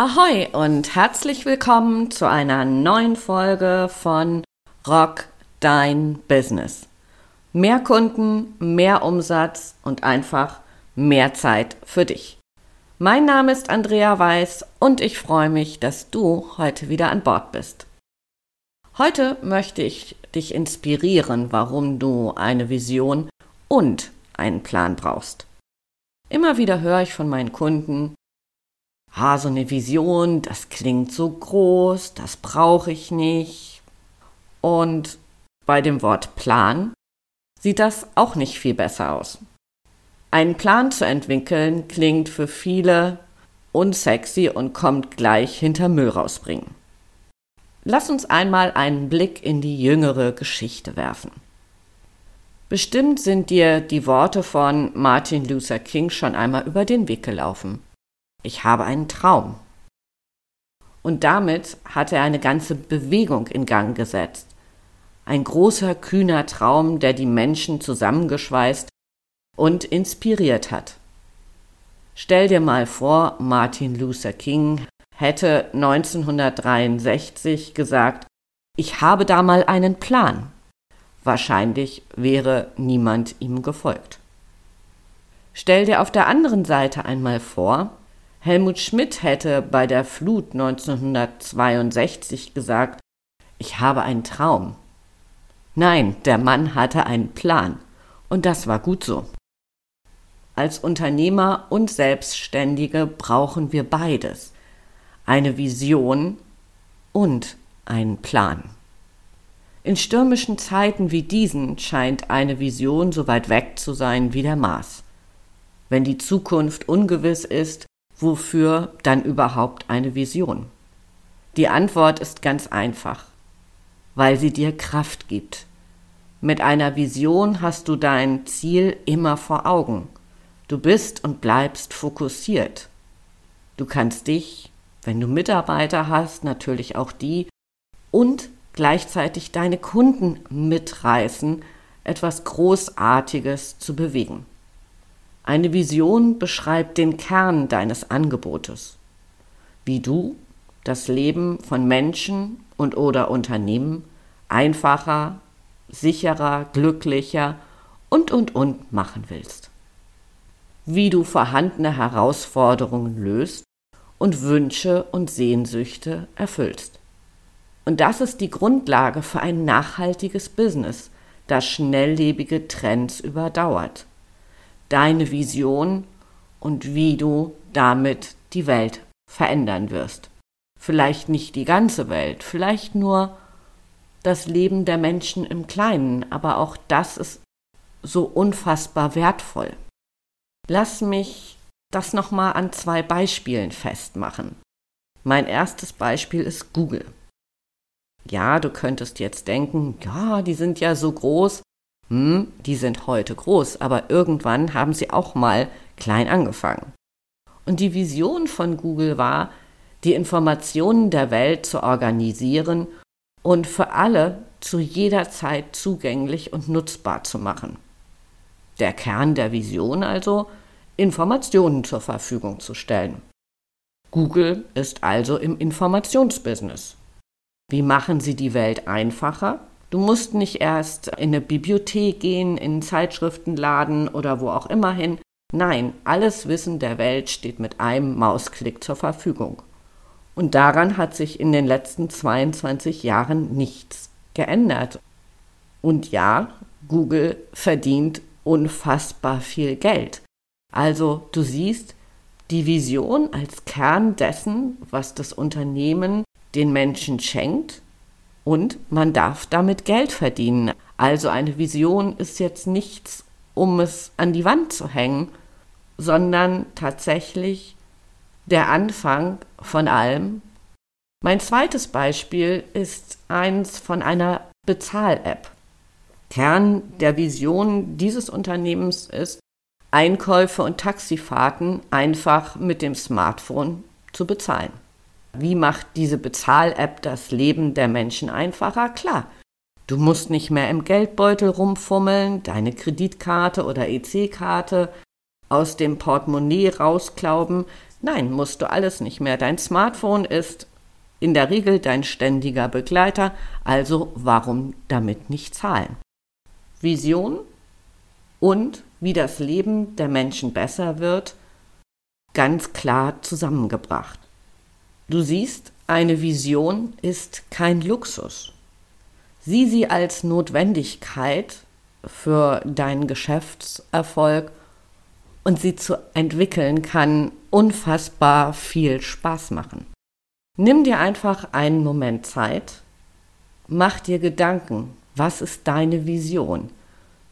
Ahoi und herzlich willkommen zu einer neuen Folge von Rock Dein Business. Mehr Kunden, mehr Umsatz und einfach mehr Zeit für dich. Mein Name ist Andrea Weiß und ich freue mich, dass du heute wieder an Bord bist. Heute möchte ich dich inspirieren, warum du eine Vision und einen Plan brauchst. Immer wieder höre ich von meinen Kunden, ah, so eine Vision, das klingt so groß, das brauche ich nicht. Und bei dem Wort Plan sieht das auch nicht viel besser aus. Einen Plan zu entwickeln klingt für viele unsexy und kommt gleich hinter Müll rausbringen. Lass uns einmal einen Blick in die jüngere Geschichte werfen. Bestimmt sind dir die Worte von Martin Luther King schon einmal über den Weg gelaufen. Ich habe einen Traum. Und damit hat er eine ganze Bewegung in Gang gesetzt. Ein großer, kühner Traum, der die Menschen zusammengeschweißt und inspiriert hat. Stell dir mal vor, Martin Luther King hätte 1963 gesagt, ich habe da mal einen Plan. Wahrscheinlich wäre niemand ihm gefolgt. Stell dir auf der anderen Seite einmal vor, Helmut Schmidt hätte bei der Flut 1962 gesagt, ich habe einen Traum. Nein, der Mann hatte einen Plan. Und das war gut so. Als Unternehmer und Selbstständige brauchen wir beides. Eine Vision und einen Plan. In stürmischen Zeiten wie diesen scheint eine Vision so weit weg zu sein wie der Mars. Wenn die Zukunft ungewiss ist, wofür dann überhaupt eine Vision? Die Antwort ist ganz einfach, weil sie dir Kraft gibt. Mit einer Vision hast du dein Ziel immer vor Augen. Du bist und bleibst fokussiert. Du kannst dich, wenn du Mitarbeiter hast, natürlich auch die und gleichzeitig deine Kunden mitreißen, etwas Großartiges zu bewegen. Eine Vision beschreibt den Kern deines Angebotes, wie du das Leben von Menschen und oder Unternehmen einfacher, sicherer, glücklicher und und und machen willst. Wie du vorhandene Herausforderungen löst und Wünsche und Sehnsüchte erfüllst. Und das ist die Grundlage für ein nachhaltiges Business, das schnelllebige Trends überdauert deine Vision und wie du damit die Welt verändern wirst. Vielleicht nicht die ganze Welt, vielleicht nur das Leben der Menschen im Kleinen, aber auch das ist so unfassbar wertvoll. Lass mich das nochmal an zwei Beispielen festmachen. Mein erstes Beispiel ist Google. Ja, du könntest jetzt denken, ja, die sind ja so groß, hm, die sind heute groß, aber irgendwann haben sie auch mal klein angefangen. Und die Vision von Google war, die Informationen der Welt zu organisieren und für alle zu jeder Zeit zugänglich und nutzbar zu machen. Der Kern der Vision also, Informationen zur Verfügung zu stellen. Google ist also im Informationsbusiness. Wie machen Sie die Welt einfacher? Du musst nicht erst in eine Bibliothek gehen, in einen Zeitschriftenladen oder wo auch immer hin. Nein, alles Wissen der Welt steht mit einem Mausklick zur Verfügung. Und daran hat sich in den letzten 22 Jahren nichts geändert. Und ja, Google verdient unfassbar viel Geld. Also du siehst, die Vision als Kern dessen, was das Unternehmen den Menschen schenkt, und man darf damit Geld verdienen. Also eine Vision ist jetzt nichts, um es an die Wand zu hängen, sondern tatsächlich der Anfang von allem. Mein zweites Beispiel ist eins von einer Bezahl-App. Kern der Vision dieses Unternehmens ist, Einkäufe und Taxifahrten einfach mit dem Smartphone zu bezahlen. Wie macht diese Bezahl-App das Leben der Menschen einfacher? Klar. Du musst nicht mehr im Geldbeutel rumfummeln, deine Kreditkarte oder EC-Karte aus dem Portemonnaie rausklauben. Nein, musst du alles nicht mehr. Dein Smartphone ist in der Regel dein ständiger Begleiter, also warum damit nicht zahlen? Vision und wie das Leben der Menschen besser wird, ganz klar zusammengebracht. Du siehst, eine Vision ist kein Luxus. Sieh sie als Notwendigkeit für deinen Geschäftserfolg und sie zu entwickeln kann unfassbar viel Spaß machen. Nimm dir einfach einen Moment Zeit, mach dir Gedanken, was ist deine Vision?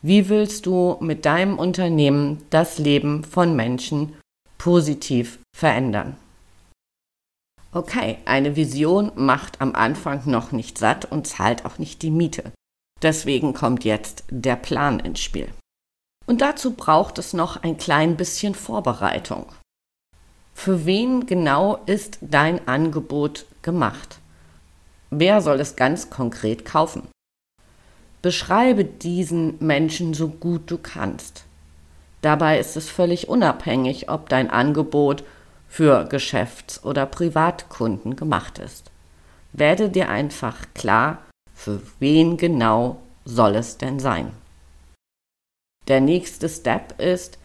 Wie willst du mit deinem Unternehmen das Leben von Menschen positiv verändern? Okay, eine Vision macht am Anfang noch nicht satt und zahlt auch nicht die Miete. Deswegen kommt jetzt der Plan ins Spiel. Und dazu braucht es noch ein klein bisschen Vorbereitung. Für wen genau ist dein Angebot gemacht? Wer soll es ganz konkret kaufen? Beschreibe diesen Menschen so gut du kannst. Dabei ist es völlig unabhängig, ob dein Angebot für Geschäfts- oder Privatkunden gemacht ist. Werde dir einfach klar, für wen genau soll es denn sein. Der nächste Step ist,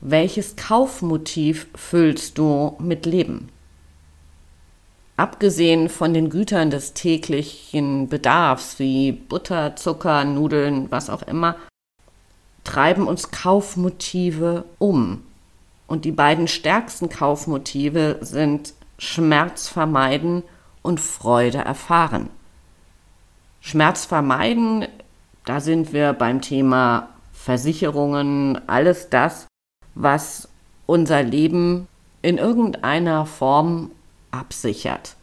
welches Kaufmotiv füllst du mit Leben? Abgesehen von den Gütern des täglichen Bedarfs wie Butter, Zucker, Nudeln, was auch immer, treiben uns Kaufmotive um. Und die beiden stärksten Kaufmotive sind Schmerz vermeiden und Freude erfahren. Schmerz vermeiden, da sind wir beim Thema Versicherungen, alles das, was unser Leben in irgendeiner Form absichert.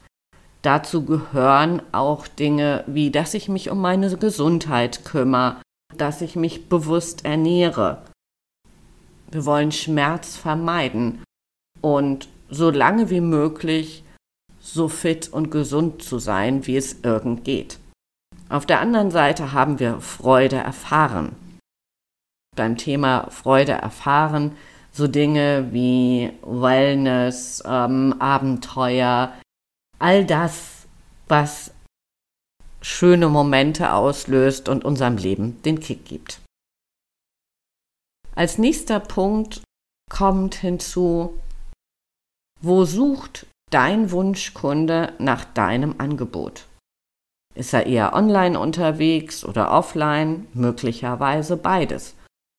Dazu gehören auch Dinge wie, dass ich mich um meine Gesundheit kümmere, dass ich mich bewusst ernähre, wir wollen Schmerz vermeiden und so lange wie möglich so fit und gesund zu sein, wie es irgend geht. Auf der anderen Seite haben wir Freude erfahren. Beim Thema Freude erfahren so Dinge wie Wellness, ähm, Abenteuer, all das, was schöne Momente auslöst und unserem Leben den Kick gibt. Als nächster Punkt kommt hinzu, wo sucht dein Wunschkunde nach deinem Angebot? Ist er eher online unterwegs oder offline? Möglicherweise beides.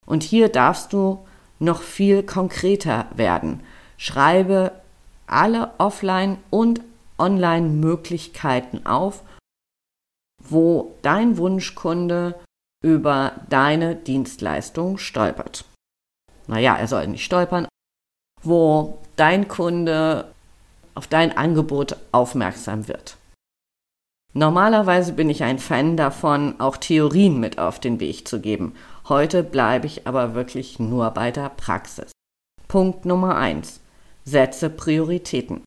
Und hier darfst du noch viel konkreter werden. Schreibe alle Offline- und Online-Möglichkeiten auf, wo dein Wunschkunde über deine Dienstleistung stolpert. Naja, er soll nicht stolpern, wo dein Kunde auf dein Angebot aufmerksam wird. Normalerweise bin ich ein Fan davon, auch Theorien mit auf den Weg zu geben. Heute bleibe ich aber wirklich nur bei der Praxis. Punkt Nummer 1. Setze Prioritäten.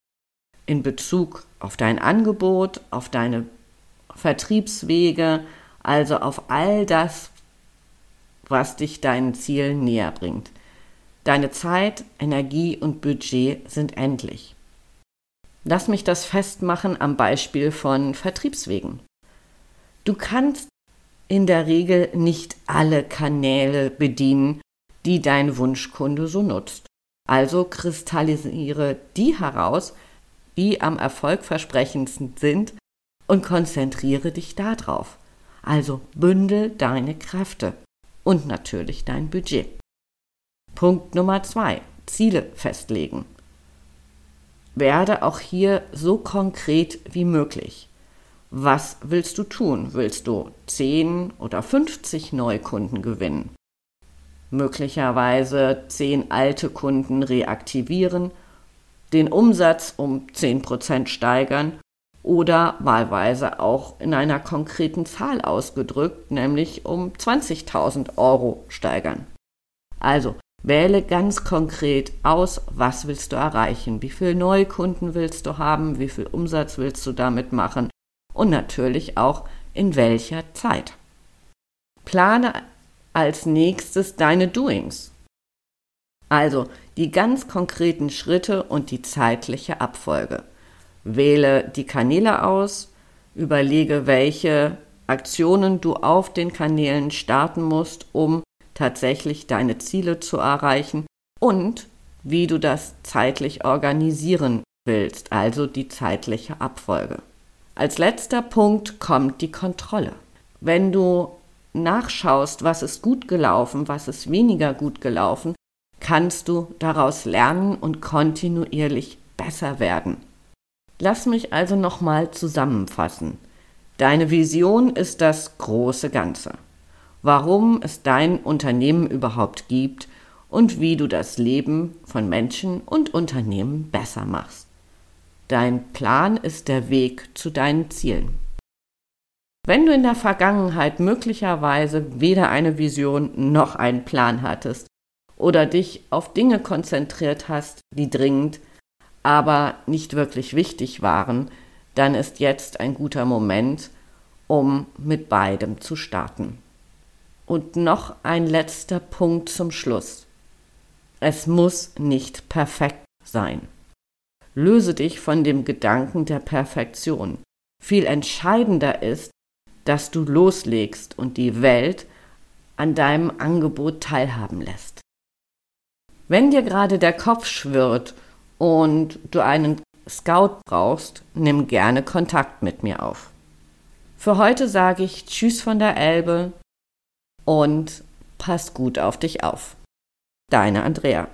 In Bezug auf dein Angebot, auf deine Vertriebswege, also auf all das, was dich deinen Zielen näher bringt. Deine Zeit, Energie und Budget sind endlich. Lass mich das festmachen am Beispiel von Vertriebswegen. Du kannst in der Regel nicht alle Kanäle bedienen, die dein Wunschkunde so nutzt. Also kristallisiere die heraus, die am erfolgversprechendsten sind und konzentriere dich darauf. Also bündel deine Kräfte und natürlich dein Budget. Punkt Nummer zwei. Ziele festlegen. Werde auch hier so konkret wie möglich. Was willst du tun? Willst du 10 oder 50 Neukunden gewinnen? Möglicherweise 10 alte Kunden reaktivieren, den Umsatz um 10% steigern oder wahlweise auch in einer konkreten Zahl ausgedrückt, nämlich um 20.000 Euro steigern. Also wähle ganz konkret aus, was willst du erreichen, wie viele Neukunden willst du haben, wie viel Umsatz willst du damit machen und natürlich auch in welcher Zeit. Plane als nächstes deine Doings. Also die ganz konkreten Schritte und die zeitliche Abfolge. Wähle die Kanäle aus, überlege, welche Aktionen du auf den Kanälen starten musst, um tatsächlich deine Ziele zu erreichen und wie du das zeitlich organisieren willst, also die zeitliche Abfolge. Als letzter Punkt kommt die Kontrolle. Wenn du nachschaust, was ist gut gelaufen, was ist weniger gut gelaufen, kannst du daraus lernen und kontinuierlich besser werden. Lass mich also nochmal zusammenfassen. Deine Vision ist das große Ganze. Warum es dein Unternehmen überhaupt gibt und wie du das Leben von Menschen und Unternehmen besser machst. Dein Plan ist der Weg zu deinen Zielen. Wenn du in der Vergangenheit möglicherweise weder eine Vision noch einen Plan hattest oder dich auf Dinge konzentriert hast, die dringend, aber nicht wirklich wichtig waren, dann ist jetzt ein guter Moment, um mit beidem zu starten. Und noch ein letzter Punkt zum Schluss. Es muss nicht perfekt sein. Löse dich von dem Gedanken der Perfektion. Viel entscheidender ist, dass du loslegst und die Welt an deinem Angebot teilhaben lässt. Wenn dir gerade der Kopf schwirrt und du einen Scout brauchst, nimm gerne Kontakt mit mir auf. Für heute sage ich Tschüss von der Elbe und pass gut auf dich auf. Deine Andrea.